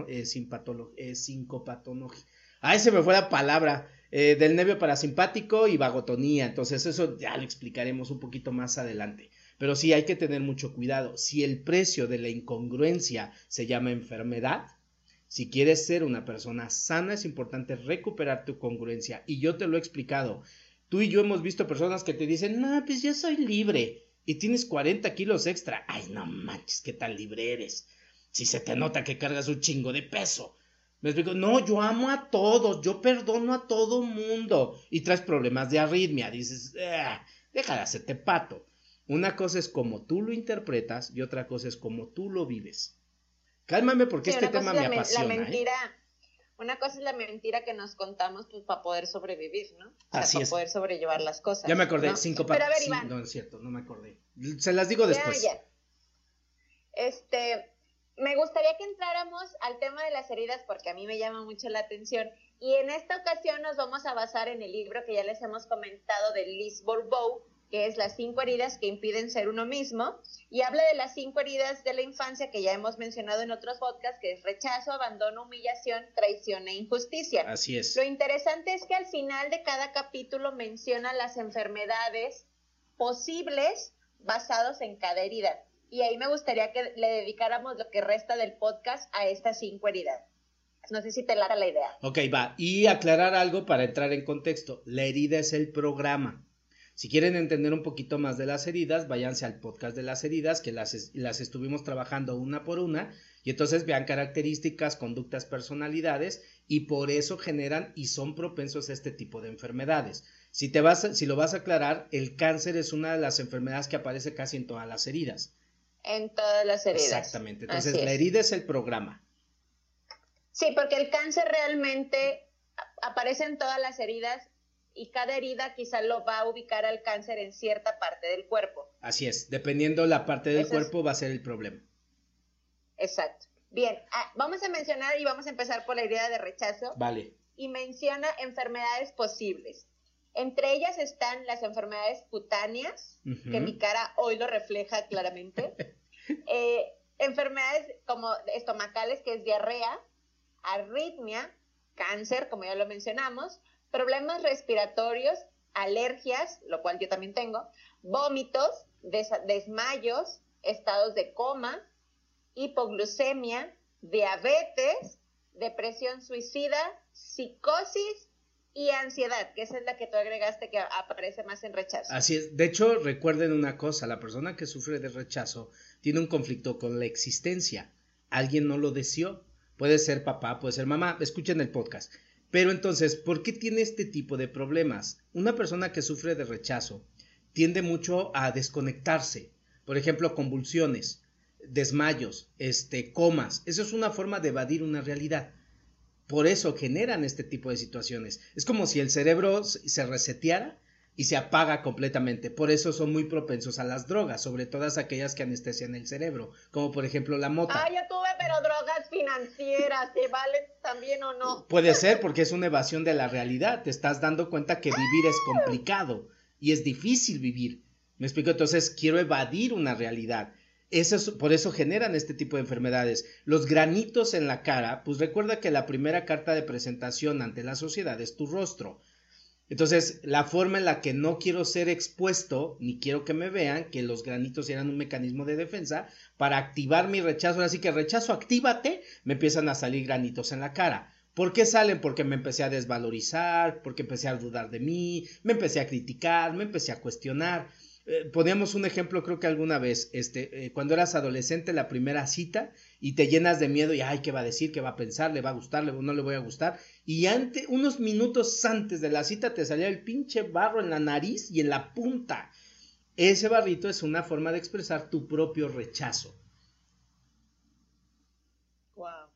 eh, sincopatología. Ay, se me fue la palabra. Eh, del nervio parasimpático y vagotonía. Entonces eso ya lo explicaremos un poquito más adelante. Pero sí hay que tener mucho cuidado. Si el precio de la incongruencia se llama enfermedad, si quieres ser una persona sana es importante recuperar tu congruencia. Y yo te lo he explicado. Tú y yo hemos visto personas que te dicen, no, pues yo soy libre. Y tienes 40 kilos extra. Ay, no manches, qué tan libre eres. Si se te nota que cargas un chingo de peso. Me explico, no, yo amo a todos, yo perdono a todo mundo. Y traes problemas de arritmia, dices, eh, deja de hacerte pato. Una cosa es como tú lo interpretas y otra cosa es como tú lo vives. Cálmame porque este tema me apasiona. La ¿eh? Una cosa es la mentira que nos contamos pues, para poder sobrevivir, ¿no? Así para poder sobrellevar las cosas. Ya me acordé, cinco Pero a ver, Iván. no es cierto, no me acordé. Se las digo después. Este, me gustaría que entráramos al tema de las heridas porque a mí me llama mucho la atención y en esta ocasión nos vamos a basar en el libro que ya les hemos comentado de Liz Bourbeau, que es Las cinco heridas que impiden ser uno mismo, y habla de las cinco heridas de la infancia que ya hemos mencionado en otros podcasts, que es rechazo, abandono, humillación, traición e injusticia. Así es. Lo interesante es que al final de cada capítulo menciona las enfermedades posibles basados en cada herida. Y ahí me gustaría que le dedicáramos lo que resta del podcast a estas cinco heridas. No sé si te lara la idea. Ok, va. Y aclarar algo para entrar en contexto. La herida es el programa. Si quieren entender un poquito más de las heridas, váyanse al podcast de las heridas, que las, las estuvimos trabajando una por una, y entonces vean características, conductas, personalidades, y por eso generan y son propensos a este tipo de enfermedades. Si, te vas, si lo vas a aclarar, el cáncer es una de las enfermedades que aparece casi en todas las heridas en todas las heridas. Exactamente. Entonces, la herida es el programa. Sí, porque el cáncer realmente aparece en todas las heridas y cada herida quizá lo va a ubicar al cáncer en cierta parte del cuerpo. Así es, dependiendo la parte del cuerpo va a ser el problema. Exacto. Bien, ah, vamos a mencionar y vamos a empezar por la herida de rechazo. Vale. Y menciona enfermedades posibles. Entre ellas están las enfermedades cutáneas, que mi cara hoy lo refleja claramente. Eh, enfermedades como estomacales, que es diarrea, arritmia, cáncer, como ya lo mencionamos, problemas respiratorios, alergias, lo cual yo también tengo, vómitos, desmayos, estados de coma, hipoglucemia, diabetes, depresión suicida, psicosis y ansiedad, que es la que tú agregaste que aparece más en rechazo. Así es. De hecho, recuerden una cosa, la persona que sufre de rechazo tiene un conflicto con la existencia. Alguien no lo deseó. Puede ser papá, puede ser mamá. Escuchen el podcast. Pero entonces, ¿por qué tiene este tipo de problemas? Una persona que sufre de rechazo tiende mucho a desconectarse. Por ejemplo, convulsiones, desmayos, este, comas. Eso es una forma de evadir una realidad. Por eso generan este tipo de situaciones. Es como si el cerebro se reseteara y se apaga completamente. Por eso son muy propensos a las drogas, sobre todas aquellas que anestesian el cerebro, como por ejemplo la mota. Ah, ya tuve, pero drogas financieras, ¿te valen también o no? Puede ser, porque es una evasión de la realidad. Te estás dando cuenta que vivir es complicado y es difícil vivir. ¿Me explico? Entonces quiero evadir una realidad. Eso por eso generan este tipo de enfermedades. Los granitos en la cara, pues recuerda que la primera carta de presentación ante la sociedad es tu rostro. Entonces, la forma en la que no quiero ser expuesto, ni quiero que me vean, que los granitos eran un mecanismo de defensa, para activar mi rechazo, así que rechazo, actívate, me empiezan a salir granitos en la cara. ¿Por qué salen? Porque me empecé a desvalorizar, porque empecé a dudar de mí, me empecé a criticar, me empecé a cuestionar. Eh, poníamos un ejemplo, creo que alguna vez, este, eh, cuando eras adolescente, la primera cita, y te llenas de miedo y, ay, ¿qué va a decir? ¿Qué va a pensar? ¿Le va a gustar? ¿Le, no le voy a gustar? Y ante, unos minutos antes de la cita te salía el pinche barro en la nariz y en la punta. Ese barrito es una forma de expresar tu propio rechazo. Wow.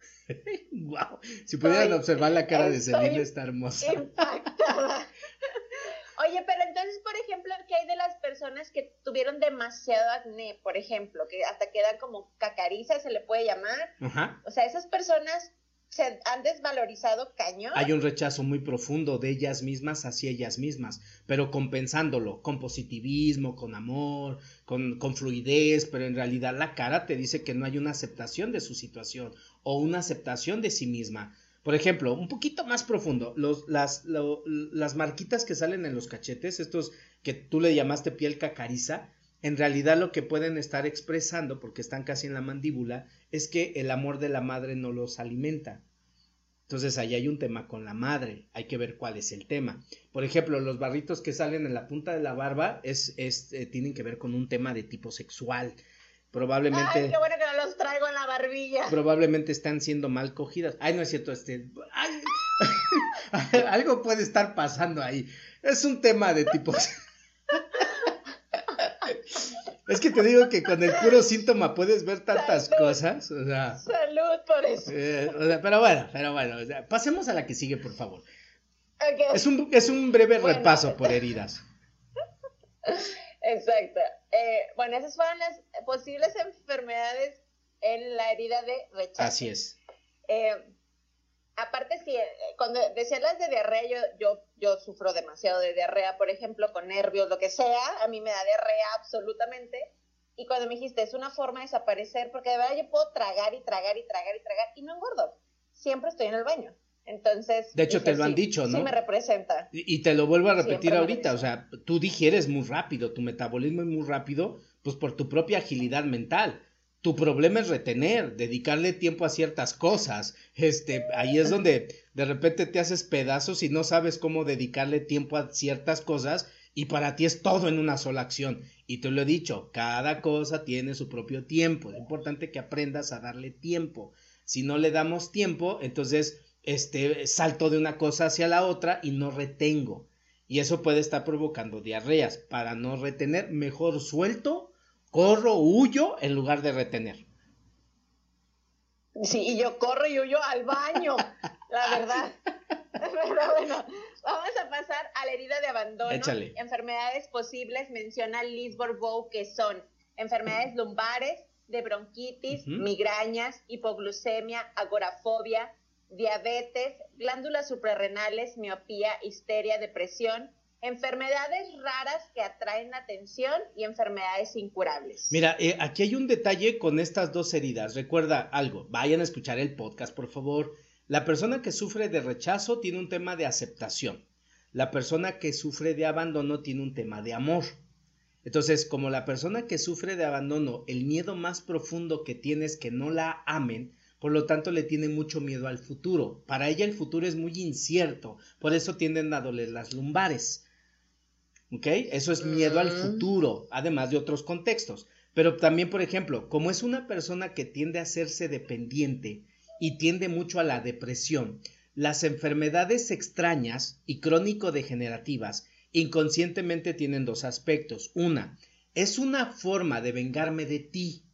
wow. Si pudieran observar la cara de Celina, está hermosa. Impactada. Oye, pero entonces, por ¿qué hay de las personas que tuvieron demasiado acné, por ejemplo, que hasta quedan como cacariza, se le puede llamar? O sea, esas personas se han desvalorizado cañón. Hay un rechazo muy profundo de ellas mismas hacia ellas mismas, pero compensándolo con positivismo, con amor, con, con, fluidez, pero en realidad la cara te dice que no hay una aceptación de su situación o una aceptación de sí misma. Por ejemplo, un poquito más profundo, los, las, las marquitas que salen en los cachetes, estos que tú le llamaste piel cacariza, en realidad lo que pueden estar expresando, porque están casi en la mandíbula, es que el amor de la madre no los alimenta. Entonces ahí hay un tema con la madre, hay que ver cuál es el tema. Por ejemplo, los barritos que salen en la punta de la barba es, es eh, tienen que ver con un tema de tipo sexual. Probablemente. Ay, qué bueno que no los traigo en la barbilla. Probablemente están siendo mal cogidas. Ay, no es cierto, este. algo puede estar pasando ahí. Es un tema de tipo. es que te digo que con el puro síntoma puedes ver tantas cosas. O sea, Salud por eso. Eh, pero bueno, pero bueno. pasemos a la que sigue, por favor. Es, un, es un breve repaso por heridas. Exacto. Eh, bueno, esas fueron las posibles enfermedades en la herida de rechazo. Así es. Eh, aparte, sí, eh, cuando decías las de diarrea, yo, yo, yo sufro demasiado de diarrea, por ejemplo, con nervios, lo que sea, a mí me da diarrea absolutamente. Y cuando me dijiste, es una forma de desaparecer, porque de verdad yo puedo tragar y tragar y tragar y tragar y no engordo. Siempre estoy en el baño. Entonces. De hecho, te lo han dicho, ¿no? Sí, me representa. Y, te lo vuelvo a repetir ahorita. O sea, tú digieres muy rápido, tu metabolismo es muy rápido, pues por tu propia agilidad mental. Tu problema es retener, dedicarle tiempo a ciertas cosas. Este, ahí es donde de repente te haces pedazos y no sabes cómo dedicarle tiempo a ciertas cosas y para ti es todo en una sola acción. Y te lo he dicho, cada cosa tiene su propio tiempo. Es importante que aprendas a darle tiempo. Si no le damos tiempo, entonces este, salto de una cosa hacia la otra y no retengo. Y eso puede estar provocando diarreas. Para no retener, mejor suelto, corro, huyo en lugar de retener. Sí, y yo corro y huyo al baño, la verdad. Pero bueno, vamos a pasar a la herida de abandono. Échale. Enfermedades posibles, menciona Liz Bourbeau, que son enfermedades lumbares, de bronquitis, migrañas, hipoglucemia, agorafobia, diabetes, glándulas suprarrenales, miopía, histeria, depresión, enfermedades raras que atraen atención y enfermedades incurables. Mira, eh, aquí hay un detalle con estas dos heridas. Recuerda algo, vayan a escuchar el podcast, por favor. La persona que sufre de rechazo tiene un tema de aceptación. La persona que sufre de abandono tiene un tema de amor. Entonces, como la persona que sufre de abandono, el miedo más profundo que tiene es que no la amen, por lo tanto le tiene mucho miedo al futuro. Para ella el futuro es muy incierto, por eso tienden a doler las lumbares. ¿Ok? Eso es miedo al futuro, además de otros contextos. Pero también, por ejemplo, como es una persona que tiende a hacerse dependiente y tiende mucho a la depresión, las enfermedades extrañas y crónico-degenerativas inconscientemente tienen dos aspectos. Una, es una forma de vengarme de ti.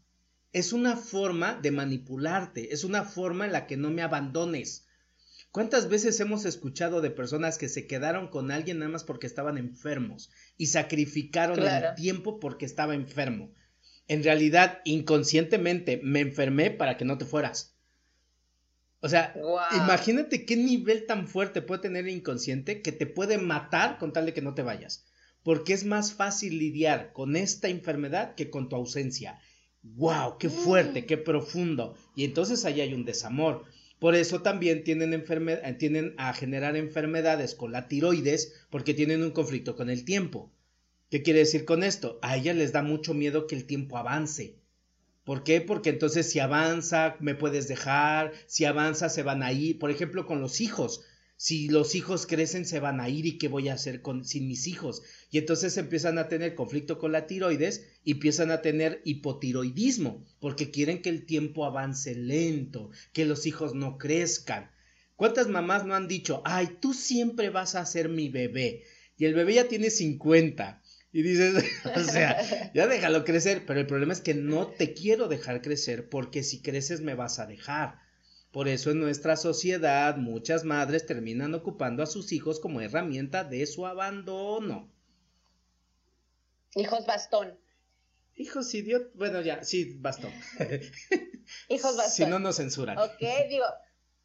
Es una forma de manipularte. Es una forma en la que no me abandones. ¿Cuántas veces hemos escuchado de personas que se quedaron con alguien nada más porque estaban enfermos y sacrificaron el tiempo porque estaba enfermo? En realidad, inconscientemente, me enfermé para que no te fueras. O sea, imagínate qué nivel tan fuerte puede tener el inconsciente que te puede matar con tal de que no te vayas. Porque es más fácil lidiar con esta enfermedad que con tu ausencia. ¡Wow! ¡Qué fuerte! Mm. ¡Qué profundo! Y entonces ahí hay un desamor. Por eso también tienen, eh, tienen a generar enfermedades con la tiroides porque tienen un conflicto con el tiempo. ¿Qué quiere decir con esto? A ella les da mucho miedo que el tiempo avance. ¿Por qué? Porque entonces si avanza, me puedes dejar, si avanza, se van a ir. Por ejemplo, con los hijos si los hijos crecen se van a ir y qué voy a hacer con, sin mis hijos. Y entonces empiezan a tener conflicto con la tiroides y empiezan a tener hipotiroidismo porque quieren que el tiempo avance lento, que los hijos no crezcan. ¿Cuántas mamás no han dicho, ay, tú siempre vas a ser mi bebé? Y el bebé ya tiene 50. Y dices, o sea, ya déjalo crecer, pero el problema es que no te quiero dejar crecer porque si creces me vas a dejar. Por eso en nuestra sociedad muchas madres terminan ocupando a sus hijos como herramienta de su abandono. Hijos bastón. Hijos idiot, bueno ya, sí, bastón. Hijos bastón. Si no nos censuran. Ok, digo,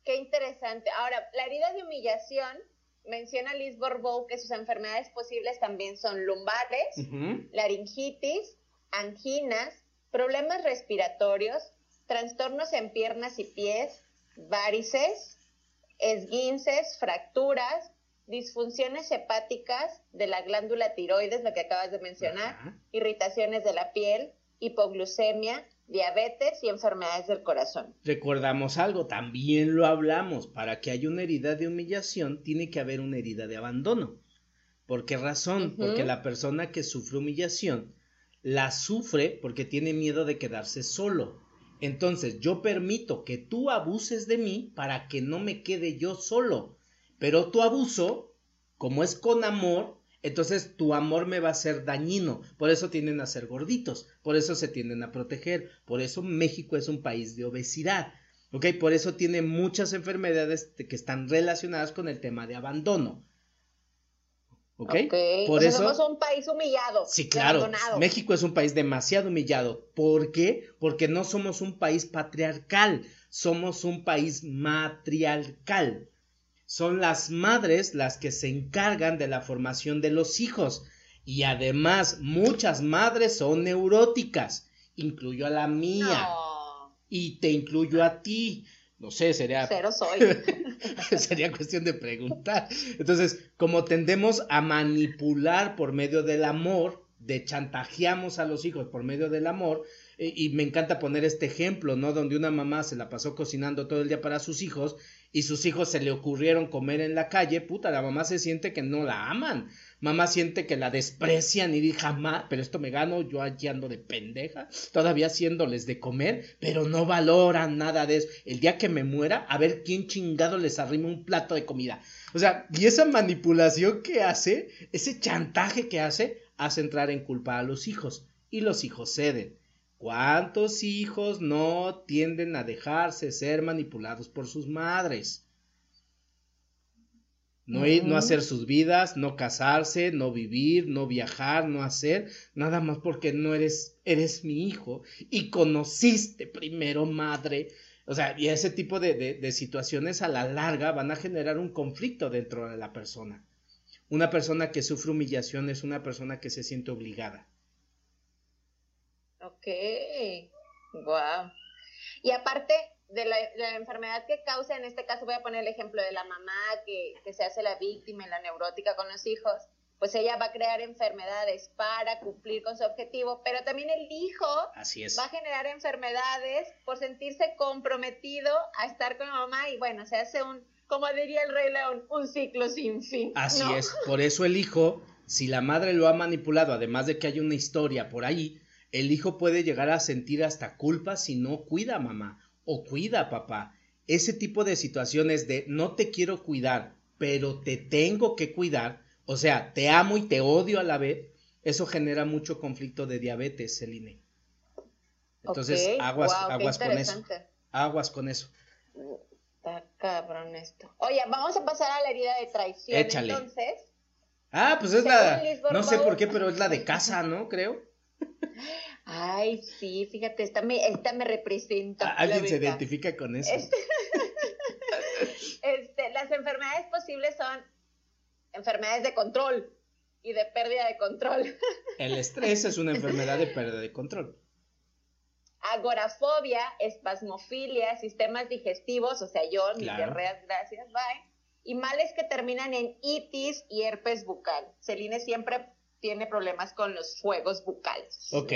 qué interesante. Ahora, la herida de humillación menciona Liz Bourbeau que sus enfermedades posibles también son lumbares, laringitis, anginas, problemas respiratorios, trastornos en piernas y pies, varices, esguinces, fracturas, disfunciones hepáticas de la glándula tiroides, lo que acabas de mencionar, irritaciones de la piel, hipoglucemia, diabetes y enfermedades del corazón. Recordamos algo, también lo hablamos, para que haya una herida de humillación tiene que haber una herida de abandono. ¿Por qué razón? Porque la persona que sufre humillación la sufre porque tiene miedo de quedarse solo. Entonces yo permito que tú abuses de mí para que no me quede yo solo. Pero tu abuso, como es con amor, entonces tu amor me va a ser dañino. Por eso tienden a ser gorditos, por eso se tienden a proteger, por eso México es un país de obesidad. ¿Ok? Por eso tiene muchas enfermedades que están relacionadas con el tema de abandono. ¿Ok? Por eso somos un país humillado. Sí, claro. México es un país demasiado humillado. ¿Por qué? Porque no somos un país patriarcal, somos un país matriarcal. Son las madres las que se encargan de la formación de los hijos. Y además, muchas madres son neuróticas. Incluyo a la mía. Y te incluyo a ti. No sé, sería. Cero soy. sería cuestión de preguntar. Entonces, como tendemos a manipular por medio del amor, de chantajeamos a los hijos por medio del amor, eh, y me encanta poner este ejemplo, ¿no? Donde una mamá se la pasó cocinando todo el día para sus hijos y sus hijos se le ocurrieron comer en la calle, puta, la mamá se siente que no la aman. Mamá siente que la desprecian y dice jamás, pero esto me gano, yo allí ando de pendeja, todavía haciéndoles de comer, pero no valoran nada de eso. El día que me muera, a ver quién chingado les arrima un plato de comida. O sea, y esa manipulación que hace, ese chantaje que hace, hace entrar en culpa a los hijos. Y los hijos ceden. ¿Cuántos hijos no tienden a dejarse ser manipulados por sus madres? No, ir, no hacer sus vidas, no casarse, no vivir, no viajar, no hacer, nada más porque no eres, eres mi hijo y conociste primero madre. O sea, y ese tipo de, de situaciones a la larga van a generar un conflicto dentro de la persona. Una persona que sufre humillación es una persona que se siente obligada. Ok, wow. Y aparte de la, enfermedad que causa, en este caso voy a poner el ejemplo de la mamá que, que se hace la víctima y la neurótica con los hijos, pues ella va a crear enfermedades para cumplir con su objetivo, pero también el hijo Así es. va a generar enfermedades por sentirse comprometido a estar con la mamá y bueno, se hace un, como diría el rey león, un ciclo sin fin. Así es, por eso el hijo, si la madre lo ha manipulado, además de que hay una historia por ahí, el hijo puede llegar a sentir hasta culpa si no cuida a mamá o cuida a papá. ese tipo de situaciones de no te quiero cuidar, pero te tengo que cuidar, o sea, te amo y te odio a la vez, eso genera mucho conflicto de diabetes, Celine. Entonces, aguas, aguas con eso. Aguas con eso. Está cabrón esto. Oye, vamos a pasar a la herida de traición. Échale. Entonces. Ah, pues es la. No sé por qué, pero es la de casa, ¿no? Creo. Ay, sí, fíjate, esta me, esta me representa. Ah, alguien se identifica con eso. Este, este, las enfermedades posibles son enfermedades de control y de pérdida de control. El estrés es una enfermedad de pérdida de control agorafobia, espasmofilia, sistemas digestivos, o sea, yo, mis diarreas, gracias, bye. Y males que terminan en itis y herpes bucal. Celine siempre tiene problemas con los fuegos bucales. Ok.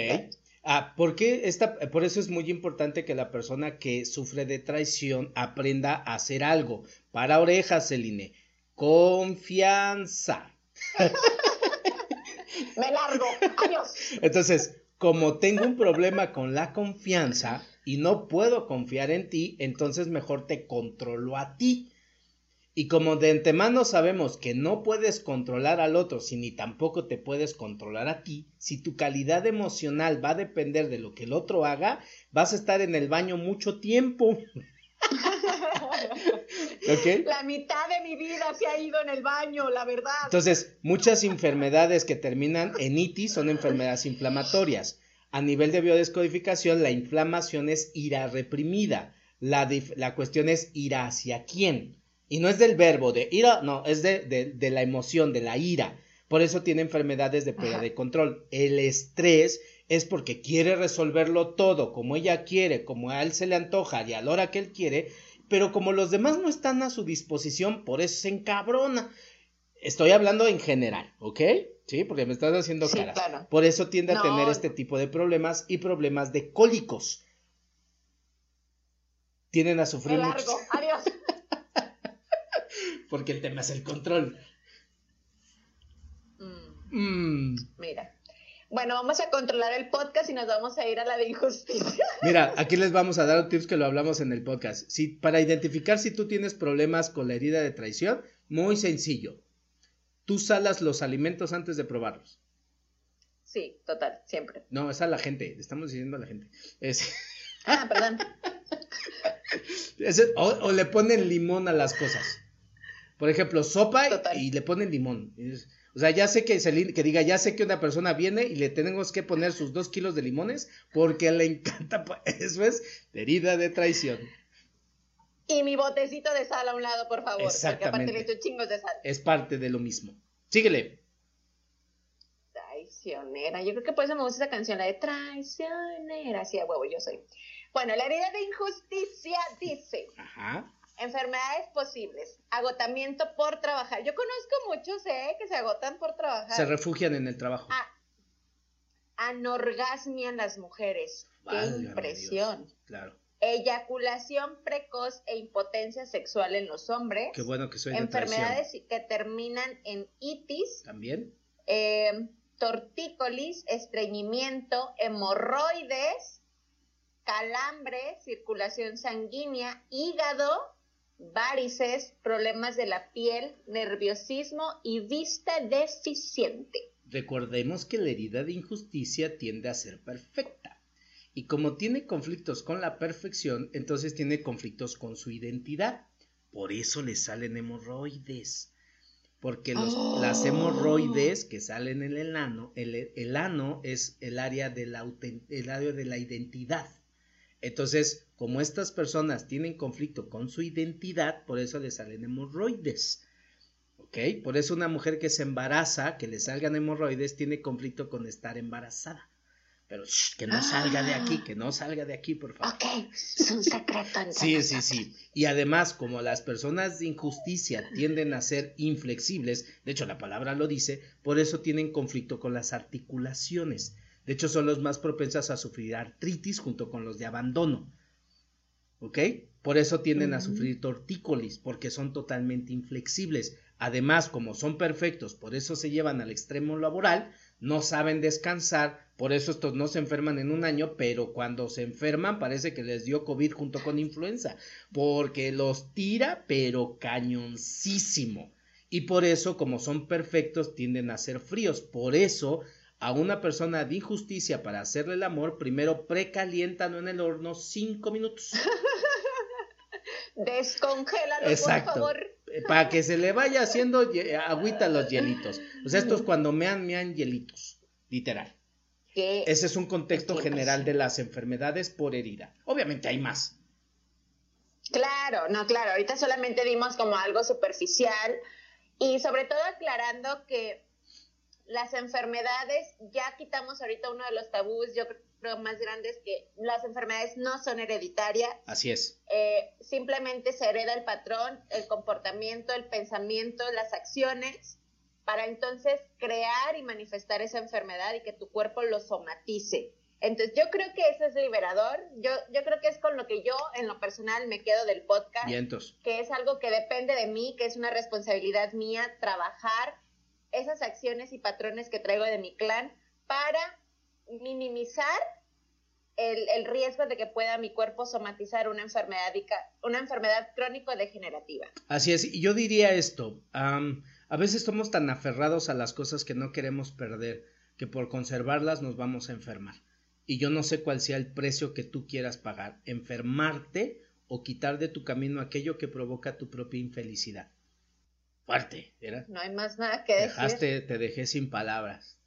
Ah, ¿por qué esta, por eso es muy importante que la persona que sufre de traición aprenda a hacer algo. Para orejas, Celine. Confianza. Me largo. Adiós. Entonces, como tengo un problema con la confianza y no puedo confiar en ti, entonces mejor te controlo a ti. Y como de antemano sabemos que no puedes controlar al otro si ni tampoco te puedes controlar a ti, si tu calidad emocional va a depender de lo que el otro haga, vas a estar en el baño mucho tiempo. La mitad de mi vida se ha ido en el baño, la verdad. Entonces, muchas enfermedades que terminan en itis son enfermedades inflamatorias. A nivel de biodescodificación, la inflamación es ira reprimida. La, la cuestión es ira hacia quién. Y no es del verbo de ira, no, es de, la emoción, de la ira. Por eso tiene enfermedades de pérdida de control. El estrés es porque quiere resolverlo todo como ella quiere, como a él se le antoja y a la hora que él quiere, pero como los demás no están a su disposición, por eso se encabrona. Estoy hablando en general, ¿ok? Sí, porque me estás haciendo sí, Por eso tiende a tener este tipo de problemas y problemas de cólicos. Tienen a sufrir mucho. Porque el tema es el control. Mm. Mm. Mira. Bueno, vamos a controlar el podcast y nos vamos a ir a la de injusticia. Mira, aquí les vamos a dar tips que lo hablamos en el podcast. Si, para identificar si tú tienes problemas con la herida de traición, muy sencillo. Tú salas los alimentos antes de probarlos. Sí, total, siempre. No, es a la gente, estamos diciendo a la gente. Ah, perdón. o, le ponen limón a las cosas. Por ejemplo, sopa y, le ponen limón. O sea, ya sé que, que diga, ya sé que una persona viene y le tenemos que poner sus dos kilos de limones porque le encanta, eso es herida de traición. Y mi botecito de sal a un lado, por favor. Exactamente. Porque aparte chingos de sal. Es parte de lo mismo. Síguele. Traicionera. Yo creo que por eso me gusta esa canción, la de traicionera. Sí, a huevo, yo soy. Bueno, la herida de injusticia dice. Ajá. Enfermedades posibles. Agotamiento por trabajar. Yo conozco muchos, ¿eh? Que se agotan por trabajar. Se refugian en el trabajo. Ah, anorgasmian las mujeres. Qué impresión. Claro. Eyaculación precoz e impotencia sexual en los hombres. Qué bueno que soy de Enfermedades que terminan en itis. También. Eh, tortícolis, estreñimiento, hemorroides, calambre, circulación sanguínea, hígado, varices, problemas de la piel, nerviosismo y vista deficiente. Recordemos que la herida de injusticia tiende a ser perfecta. Y como tiene conflictos con la perfección, entonces tiene conflictos con su identidad. Por eso le salen hemorroides. Porque las hemorroides que salen en el ano, el, ano es el área, de la, el área de la identidad. Entonces, como estas personas tienen conflicto con su identidad, por eso les salen hemorroides. ¿Ok? Por eso una mujer que se embaraza, que le salgan hemorroides, tiene conflicto con estar embarazada. Pero que no salga de aquí, que no salga de aquí, por favor. Ok, es un secreto. Sí, sí, sí. Y además, como las personas de injusticia tienden a ser inflexibles, de hecho la palabra lo dice, por eso tienen conflicto con las articulaciones. De hecho, son los más propensos a sufrir artritis junto con los de abandono. ¿Ok? Por eso tienden a sufrir tortícolis, porque son totalmente inflexibles. Además, como son perfectos, por eso se llevan al extremo laboral, no saben descansar, por eso estos no se enferman en un año, pero cuando se enferman parece que les dio COVID junto con influenza, porque los tira, pero cañoncísimo. Y por eso, como son perfectos, tienden a ser fríos. Por eso, a una persona de injusticia para hacerle el amor, primero precaliéntalo en el horno cinco minutos. Descongélalo, por favor. Eh, para que se le vaya haciendo agüita los hielitos. O sea, estos cuando mean, mean hielitos. Literal. Ese es un contexto general de las enfermedades por herida. Obviamente hay más. Claro, no, claro. Ahorita solamente dimos como algo superficial y sobre todo aclarando que las enfermedades, ya quitamos ahorita uno de los tabús, yo creo más grandes, que las enfermedades no son hereditarias. Así es. Eh, simplemente se hereda el patrón, el comportamiento, el pensamiento, las acciones, para entonces crear y manifestar esa enfermedad y que tu cuerpo lo somatice. Entonces yo creo que eso es liberador, yo, yo creo que es con lo que yo en lo personal me quedo del podcast, que es algo que depende de mí, que es una responsabilidad mía trabajar esas acciones y patrones que traigo de mi clan para minimizar el, riesgo de que pueda mi cuerpo somatizar una enfermedad, una enfermedad crónico-degenerativa. Así es, y yo diría esto, a veces somos tan aferrados a las cosas que no queremos perder, que por conservarlas nos vamos a enfermar. Y yo no sé cuál sea el precio que tú quieras pagar, enfermarte o quitar de tu camino aquello que provoca tu propia infelicidad fuerte, ¿era? No hay más nada que dejaste, Te dejé sin palabras.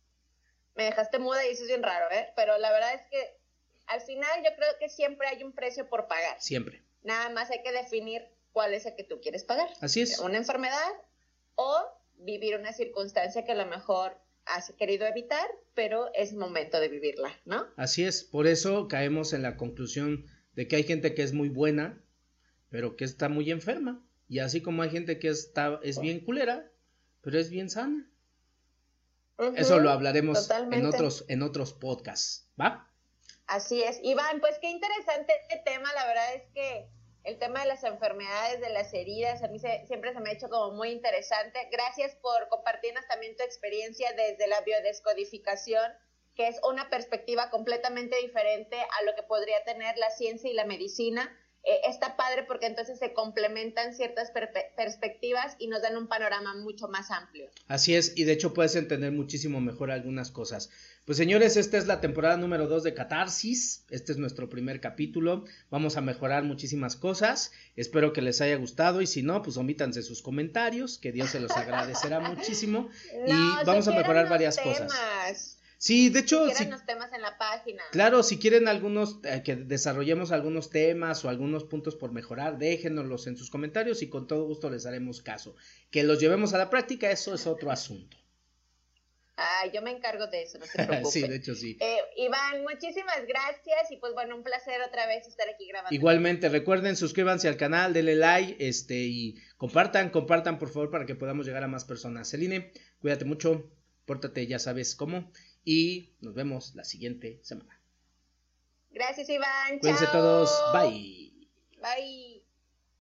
Me dejaste muda y eso es bien raro, ¿eh? Pero la verdad es que al final yo creo que siempre hay un precio por pagar. Siempre. Nada más hay que definir cuál es el que tú quieres pagar. Así es. Una enfermedad o vivir una circunstancia que a lo mejor has querido evitar, pero es momento de vivirla, ¿no? Así es. Por eso caemos en la conclusión de que hay gente que es muy buena, pero que está muy enferma. Y así como hay gente que está, es bien culera, pero es bien sana. Eso lo hablaremos en otros, en otros podcasts, ¿va? Así es. Iván, pues qué interesante este tema. La verdad es que el tema de las enfermedades, de las heridas, a mí siempre se me ha hecho como muy interesante. Gracias por compartirnos también tu experiencia desde la biodescodificación, que es una perspectiva completamente diferente a lo que podría tener la ciencia y la medicina. Eh, está padre porque entonces se complementan ciertas perspectivas y nos dan un panorama mucho más amplio. Así es, y de hecho puedes entender muchísimo mejor algunas cosas. Pues señores, esta es la temporada número 2 de Catarsis, este es nuestro primer capítulo, vamos a mejorar muchísimas cosas, espero que les haya gustado y si no, pues omítanse sus comentarios, que Dios se los agradecerá muchísimo y vamos a mejorar varias cosas. Sí, de hecho. Si los temas en la página. Claro, si quieren algunos, eh, que desarrollemos algunos temas o algunos puntos por mejorar, déjenoslos en sus comentarios y con todo gusto les haremos caso. Que los llevemos a la práctica, eso es otro asunto. Ay, yo me encargo de eso, no se preocupen. sí, de hecho sí. Eh, Iván, muchísimas gracias y pues bueno, un placer otra vez estar aquí grabando. Igualmente, recuerden, suscríbanse al canal, denle like, este, y compartan, compartan por favor para que podamos llegar a más personas. Celine, cuídate mucho, pórtate, ya sabes cómo y nos vemos la siguiente semana. Gracias, Iván. Cuídense todos. Bye. Bye.